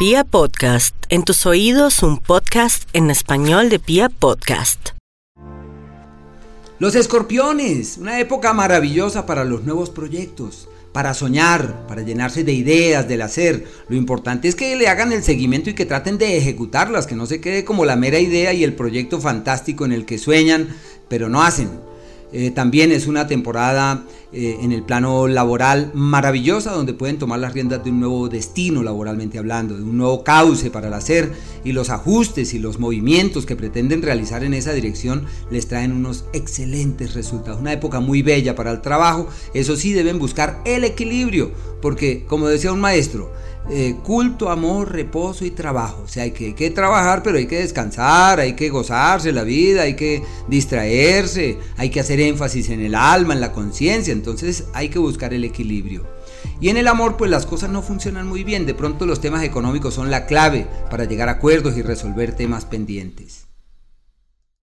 Pia Podcast, en tus oídos un podcast en español de Pia Podcast. Los escorpiones, una época maravillosa para los nuevos proyectos, para soñar, para llenarse de ideas, del hacer. Lo importante es que le hagan el seguimiento y que traten de ejecutarlas, que no se quede como la mera idea y el proyecto fantástico en el que sueñan, pero no hacen. Eh, también es una temporada eh, en el plano laboral maravillosa donde pueden tomar las riendas de un nuevo destino laboralmente hablando, de un nuevo cauce para el hacer y los ajustes y los movimientos que pretenden realizar en esa dirección les traen unos excelentes resultados. Una época muy bella para el trabajo, eso sí deben buscar el equilibrio porque como decía un maestro, eh, culto, amor, reposo y trabajo. O sea, hay que, hay que, trabajar, pero hay que descansar, hay que gozarse la vida, hay que distraerse, hay que hacer énfasis en el alma, en la conciencia. Entonces hay que buscar el equilibrio. Y en el amor, pues las cosas no funcionan muy bien. De pronto los temas económicos son la clave para llegar a acuerdos y resolver temas pendientes.